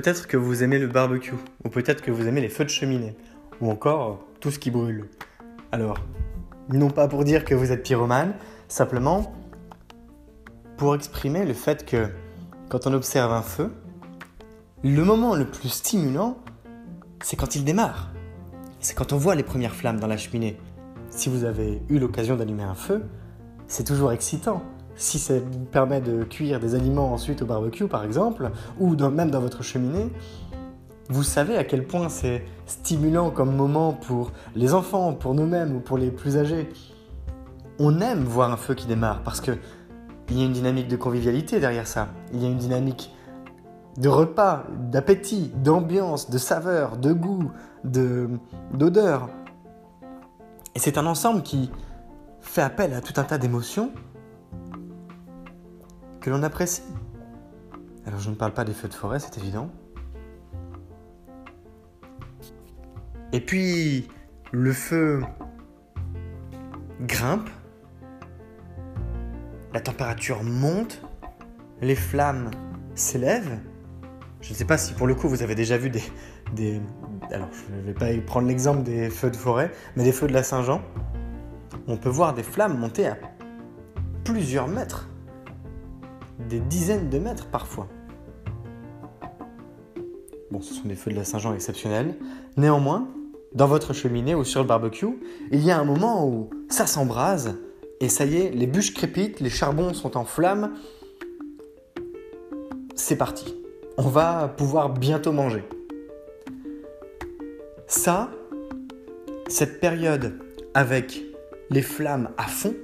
Peut-être que vous aimez le barbecue, ou peut-être que vous aimez les feux de cheminée, ou encore tout ce qui brûle. Alors, non pas pour dire que vous êtes pyromane, simplement pour exprimer le fait que quand on observe un feu, le moment le plus stimulant, c'est quand il démarre. C'est quand on voit les premières flammes dans la cheminée. Si vous avez eu l'occasion d'allumer un feu, c'est toujours excitant si ça permet de cuire des aliments ensuite au barbecue par exemple, ou même dans votre cheminée, vous savez à quel point c'est stimulant comme moment pour les enfants, pour nous-mêmes ou pour les plus âgés. On aime voir un feu qui démarre parce que il y a une dynamique de convivialité derrière ça. Il y a une dynamique de repas, d'appétit, d'ambiance, de saveur, de goût, d'odeur. Et c'est un ensemble qui fait appel à tout un tas d'émotions que l'on apprécie. Alors je ne parle pas des feux de forêt, c'est évident. Et puis le feu grimpe, la température monte, les flammes s'élèvent. Je ne sais pas si pour le coup vous avez déjà vu des, alors je ne vais pas prendre l'exemple des feux de forêt, mais des feux de la Saint-Jean. On peut voir des flammes monter à plusieurs mètres des dizaines de mètres parfois. Bon, ce sont des feux de la Saint-Jean exceptionnels. Néanmoins, dans votre cheminée ou sur le barbecue, il y a un moment où ça s'embrase et ça y est, les bûches crépitent, les charbons sont en flammes. C'est parti. On va pouvoir bientôt manger. Ça, cette période avec les flammes à fond,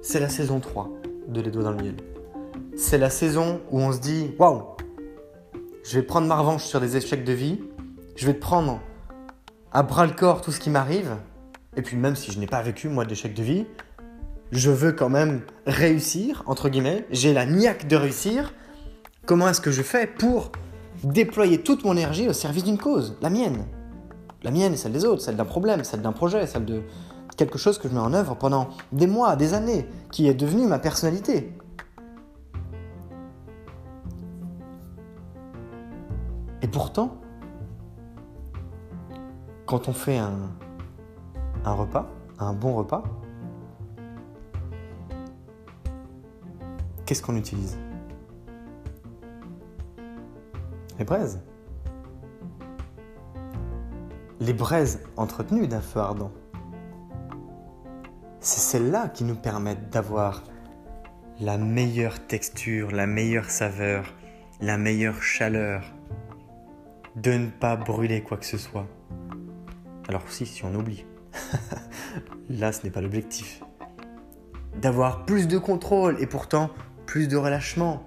c'est la saison 3 de Les Doigts dans le Miel. C'est la saison où on se dit Waouh, je vais prendre ma revanche sur des échecs de vie, je vais prendre à bras le corps tout ce qui m'arrive, et puis même si je n'ai pas vécu moi d'échecs de vie, je veux quand même réussir, entre guillemets, j'ai la niaque de réussir. Comment est-ce que je fais pour déployer toute mon énergie au service d'une cause, la mienne? La mienne et celle des autres, celle d'un problème, celle d'un projet, celle de, quelque chose que je mets en œuvre pendant des mois, des années, qui est devenu ma personnalité. Et pourtant, quand on fait un, un repas, un bon repas, qu'est-ce qu'on utilise? Les braises. Les braises entretenues d'un feu ardent c'est celles-là qui nous permettent d'avoir la meilleure texture, la meilleure saveur, la meilleure chaleur de ne pas brûler quoi que ce soit. Alors si, si on oublie. Là, ce n'est pas l'objectif. D'avoir plus de contrôle et pourtant plus de relâchement.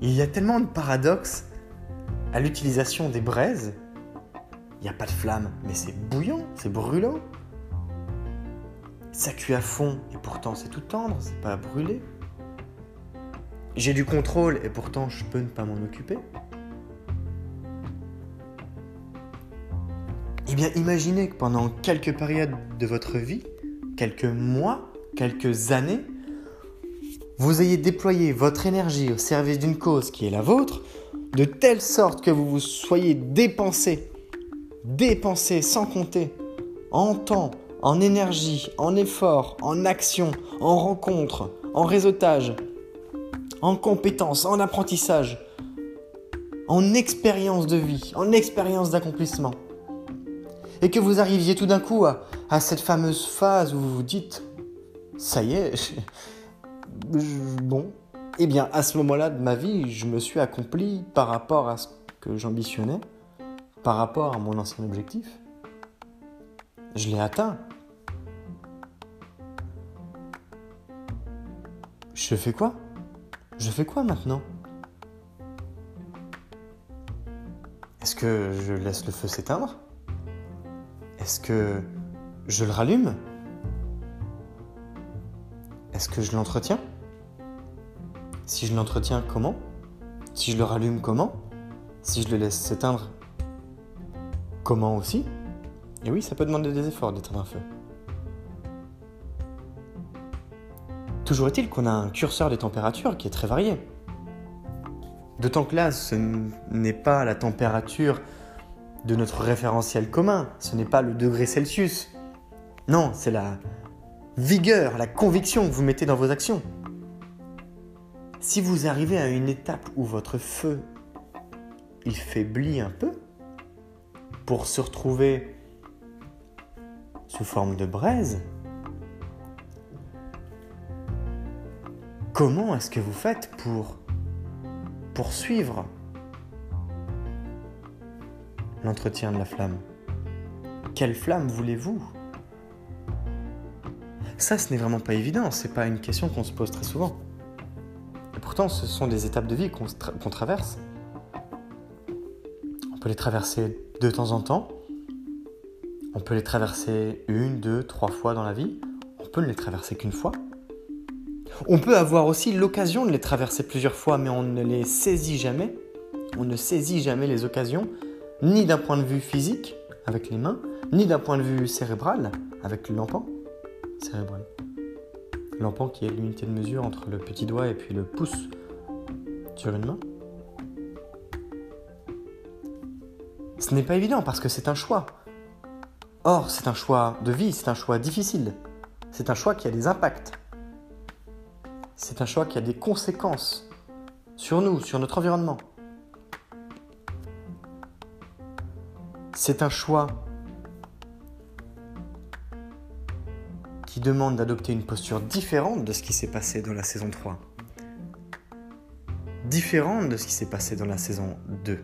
Il y a tellement de paradoxes à l'utilisation des braises. Il n'y a pas de flamme, mais c'est bouillant, c'est brûlant. Ça cuit à fond et pourtant c'est tout tendre, c'est pas brûlé. J'ai du contrôle et pourtant je peux ne pas m'en occuper. Eh bien, imaginez que pendant quelques périodes de votre vie, quelques mois, quelques années, vous ayez déployé votre énergie au service d'une cause qui est la vôtre, de telle sorte que vous vous soyez dépensé, dépensé sans compter, en temps, en énergie, en effort, en action, en rencontre, en réseautage, en compétences, en apprentissage, en expérience de vie, en expérience d'accomplissement. Et que vous arriviez tout d'un coup à, cette fameuse phase où vous vous dites, ça y est, bon, eh bien à ce moment-là de ma vie, je me suis accompli par rapport à ce que j'ambitionnais, par rapport à mon ancien objectif. Je l'ai atteint. Je fais quoi? Je fais quoi maintenant? Est-ce que je laisse le feu s'éteindre? Est-ce que je le rallume? Est-ce que je l'entretiens? Si je l'entretiens, comment? Si je le rallume, comment? Si je le laisse s'éteindre, comment aussi Et oui, ça peut demander des efforts d'éteindre un feu. Toujours est-il qu'on a un curseur des températures qui est très varié. D'autant que là, ce n'est pas la température de notre référentiel commun, ce n'est pas le degré Celsius. Non, c'est la vigueur, la conviction que vous mettez dans vos actions. Si vous arrivez à une étape où votre feu, il faiblit un peu, pour se retrouver sous forme de braise, Comment est-ce que vous faites pour poursuivre l'entretien de la flamme? Quelle flamme voulez-vous? Ça, ce n'est vraiment pas évident, c'est pas une question qu'on se pose très souvent. Et pourtant, ce sont des étapes de vie qu'on traverse. On peut les traverser de temps en temps. On peut les traverser une, deux, trois fois dans la vie. On peut ne les traverser qu'une fois. On peut avoir aussi l'occasion de les traverser plusieurs fois, mais on ne les saisit jamais. On ne saisit jamais les occasions, ni d'un point de vue physique, avec les mains, ni d'un point de vue cérébral, avec l'empan cérébral. L'empan qui est l'unité de mesure entre le petit doigt et puis le pouce sur une main. Ce n'est pas évident parce que c'est un choix. Or, c'est un choix de vie, c'est un choix difficile. C'est un choix qui a des impacts c'est un choix qui a des conséquences sur nous, sur notre environnement. C'est un choix qui demande d'adopter une posture différente de ce qui s'est passé dans la saison 3. Différente de ce qui s'est passé dans la saison 2.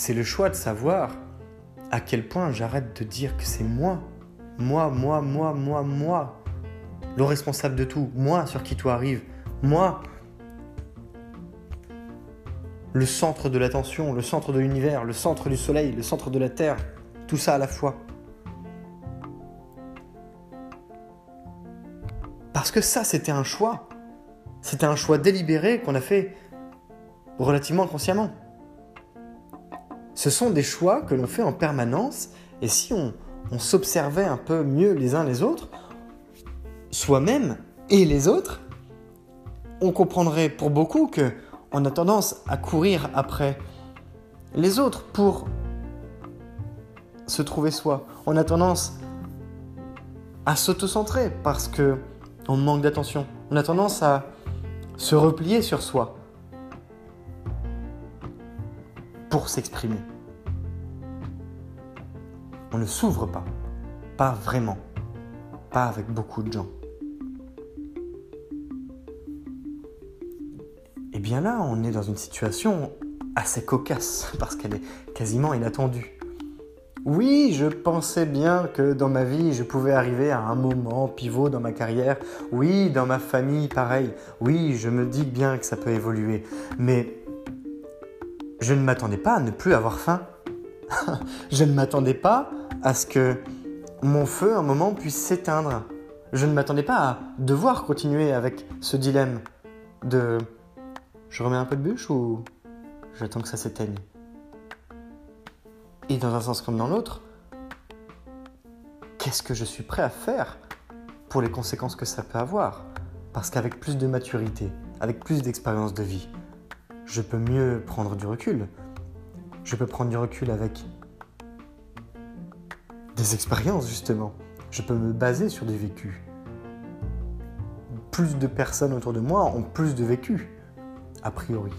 C'est le choix de savoir à quel point j'arrête de dire que c'est moi, moi, moi, moi, moi, moi le responsable de tout, moi sur qui tout arrive, moi, le centre de l'attention, le centre de l'univers, le centre du soleil, le centre de la terre, tout ça à la fois. Parce que ça, c'était un choix. C'était un choix délibéré qu'on a fait relativement consciemment. Ce sont des choix que l'on fait en permanence et si on, s'observait un peu mieux les uns les autres, soi-même et les autres, on comprendrait pour beaucoup que on a tendance à courir après les autres pour se trouver soi. On a tendance à s'auto-centrer parce que on manque d'attention. On a tendance à se replier sur soi s'exprimer. On ne s'ouvre pas, pas vraiment, pas avec beaucoup de gens. eh bien là, on est dans une situation assez cocasse, parce qu'elle est quasiment inattendue. Oui, je pensais bien que dans ma vie, je pouvais arriver à un moment pivot dans ma carrière. Oui, dans ma famille, pareil. Oui, je me dis bien que ça peut évoluer. Mais je ne m'attendais pas à ne plus avoir faim. je ne m'attendais pas à ce que mon feu, un moment, puisse s'éteindre. Je ne m'attendais pas à devoir continuer avec ce dilemme de je remets un peu de bûche ou j'attends que ça s'éteigne? Et dans un sens comme dans l'autre, qu'est-ce que je suis prêt à faire pour les conséquences que ça peut avoir? Parce qu'avec plus de maturité, avec plus d'expérience de vie, je peux mieux prendre du recul. Je peux prendre du recul avec des expériences, justement. Je peux me baser sur du vécu. Plus de personnes autour de moi ont plus de vécu, a priori.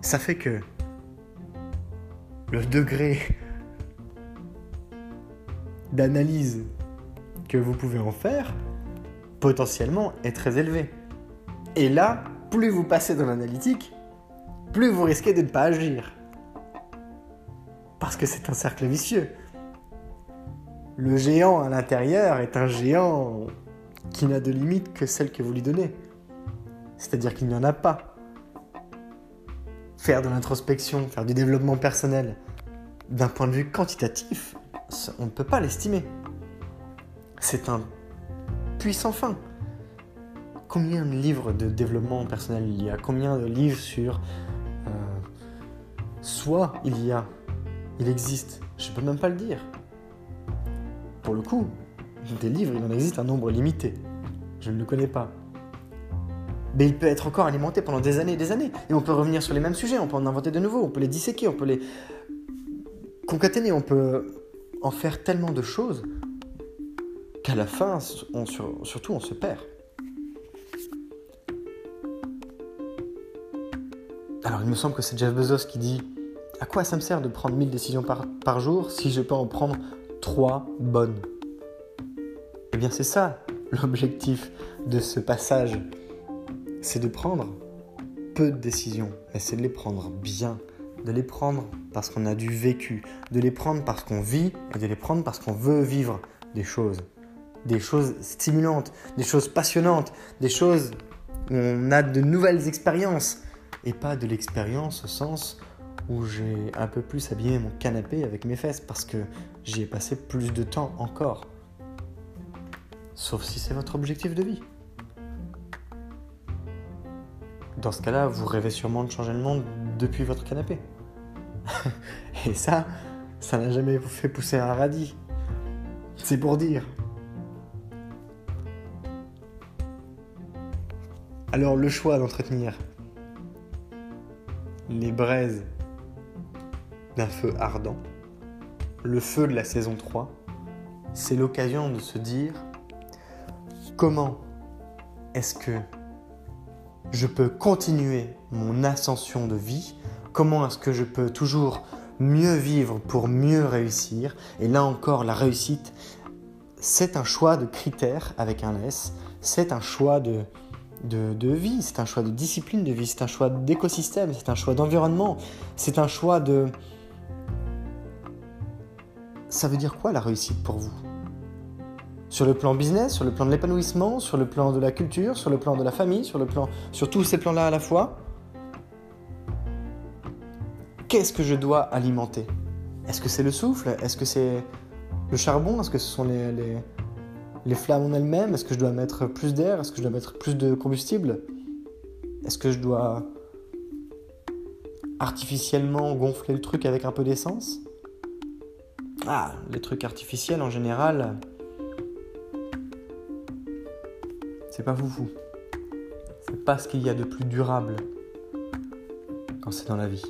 Ça fait que le degré d'analyse que vous pouvez en faire potentiellement est très élevé. Et là, plus vous passez dans l'analytique, plus vous risquez de ne pas agir. Parce que c'est un cercle vicieux. Le géant à l'intérieur est un géant qui n'a de limite que celle que vous lui donnez. C'est-à-dire qu'il n'y en a pas faire de l'introspection, faire du développement personnel, d'un point de vue quantitatif, on ne peut pas l'estimer. C'est un puissant fin. Combien de livres de développement personnel il y a? Combien de livres sur euh, soi il y a? Il existe. Je ne peux même pas le dire. Pour le coup, des livres, il en existe un nombre limité. Je ne le connais pas mais il peut être encore alimenté pendant des années et des années. Et on peut revenir sur les mêmes sujets, on peut en inventer de nouveaux, on peut les disséquer, on peut les concaténer, on peut en faire tellement de choses qu'à la fin, surtout, on se perd. Alors il me semble que c'est Jeff Bezos qui dit À quoi ça me sert de prendre 1000 décisions par, jour si je peux en prendre 3 bonnes? Eh bien c'est ça l'objectif de ce passage. C'est de prendre peu de décisions, mais c'est de les prendre bien, de les prendre parce qu'on a du vécu, de les prendre parce qu'on vit et de les prendre parce qu'on veut vivre des choses, des choses stimulantes, des choses passionnantes, des choses où on a de nouvelles expériences et pas de l'expérience au sens où j'ai un peu plus habillé mon canapé avec mes fesses parce que j'y ai passé plus de temps encore. Sauf si c'est votre objectif de vie. Dans ce cas-là, vous rêvez sûrement de changer le monde depuis votre canapé. Et ça, ça n'a jamais vous fait pousser un radis. C'est pour dire. Alors le choix d'entretenir les braises d'un feu ardent, le feu de la saison 3, c'est l'occasion de se dire comment est-ce que je peux continuer mon ascension de vie? Comment est-ce que je peux toujours mieux vivre pour mieux réussir? Et là encore, la réussite, c'est un choix de critères avec un S, c'est un choix de, de, vie, c'est un choix de discipline de vie, c'est un choix d'écosystème, c'est un choix d'environnement, c'est un choix de... Ça veut dire quoi la réussite pour vous? Sur le plan business, sur le plan de l'épanouissement, sur le plan de la culture, sur le plan de la famille, sur le plan sur tous ces plans-là à la fois? Qu'est-ce que je dois alimenter? Est-ce que c'est le souffle? Est-ce que c'est le charbon? Est-ce que ce sont les, les flammes en elles-mêmes Est-ce que je dois mettre plus d'air Est-ce que je dois mettre plus de combustible? Est-ce que je dois artificiellement gonfler le truc avec un peu d'essence? Ah, les trucs artificiels en général, c'est pas foufou. C'est pas ce qu'il y a de plus durable quand c'est dans la vie.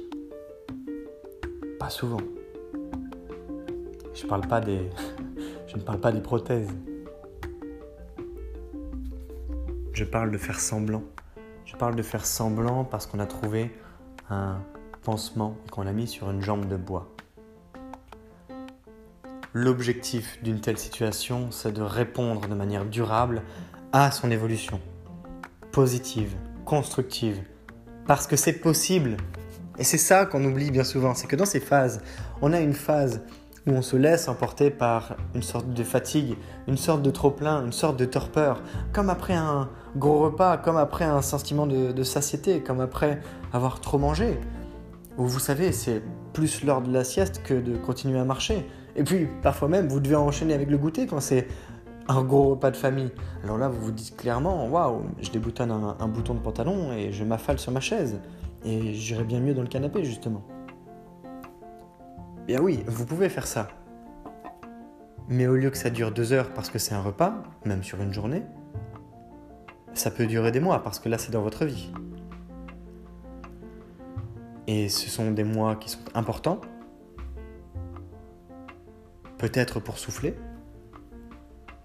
Pas souvent. Je parle pas des. Je ne parle pas des prothèses. Je parle de faire semblant. Je parle de faire semblant parce qu'on a trouvé un pansement et qu'on l'a mis sur une jambe de bois. L'objectif d'une telle situation, c'est de répondre de manière durable a son évolution. Positive, constructive. Parce que c'est possible. Et c'est ça qu'on oublie bien souvent, c'est que dans ces phases, on a une phase où on se laisse emporter par une sorte de fatigue, une sorte de trop-plein, une sorte de torpeur, comme après un gros repas, comme après un sentiment de, satiété, comme après avoir trop mangé. Où vous savez, c'est plus l'heure de la sieste que de continuer à marcher. Et puis, parfois même, vous devez enchaîner avec le goûter quand c'est un gros repas de famille. Alors là, vous vous dites clairement, waouh, je déboutonne un, bouton de pantalon et je m'affale sur ma chaise. Et j'irai bien mieux dans le canapé, justement. Bien oui, vous pouvez faire ça. Mais au lieu que ça dure deux heures parce que c'est un repas, même sur une journée, ça peut durer des mois parce que là, c'est dans votre vie. Et ce sont des mois qui sont importants. Peut-être pour souffler,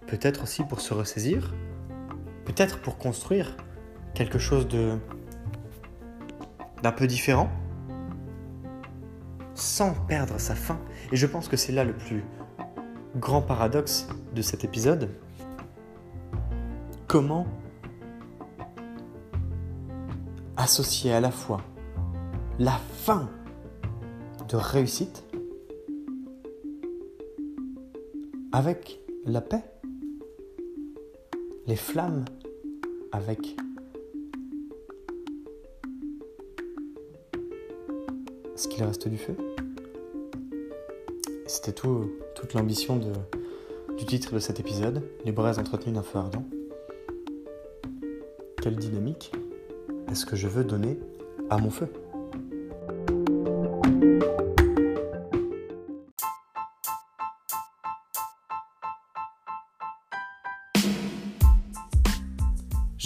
peut-être aussi pour se ressaisir, peut-être pour construire quelque chose de d'un peu différent, sans perdre sa fin. Et je pense que c'est là le plus grand paradoxe de cet épisode. Comment associer à la fois la fin de réussite avec la paix, les flammes avec ce qu'il reste du feu. C'était tout, toute l'ambition du titre de cet épisode, les braises entretenues d'un feu ardent. Quelle dynamique est-ce que je veux donner à mon feu?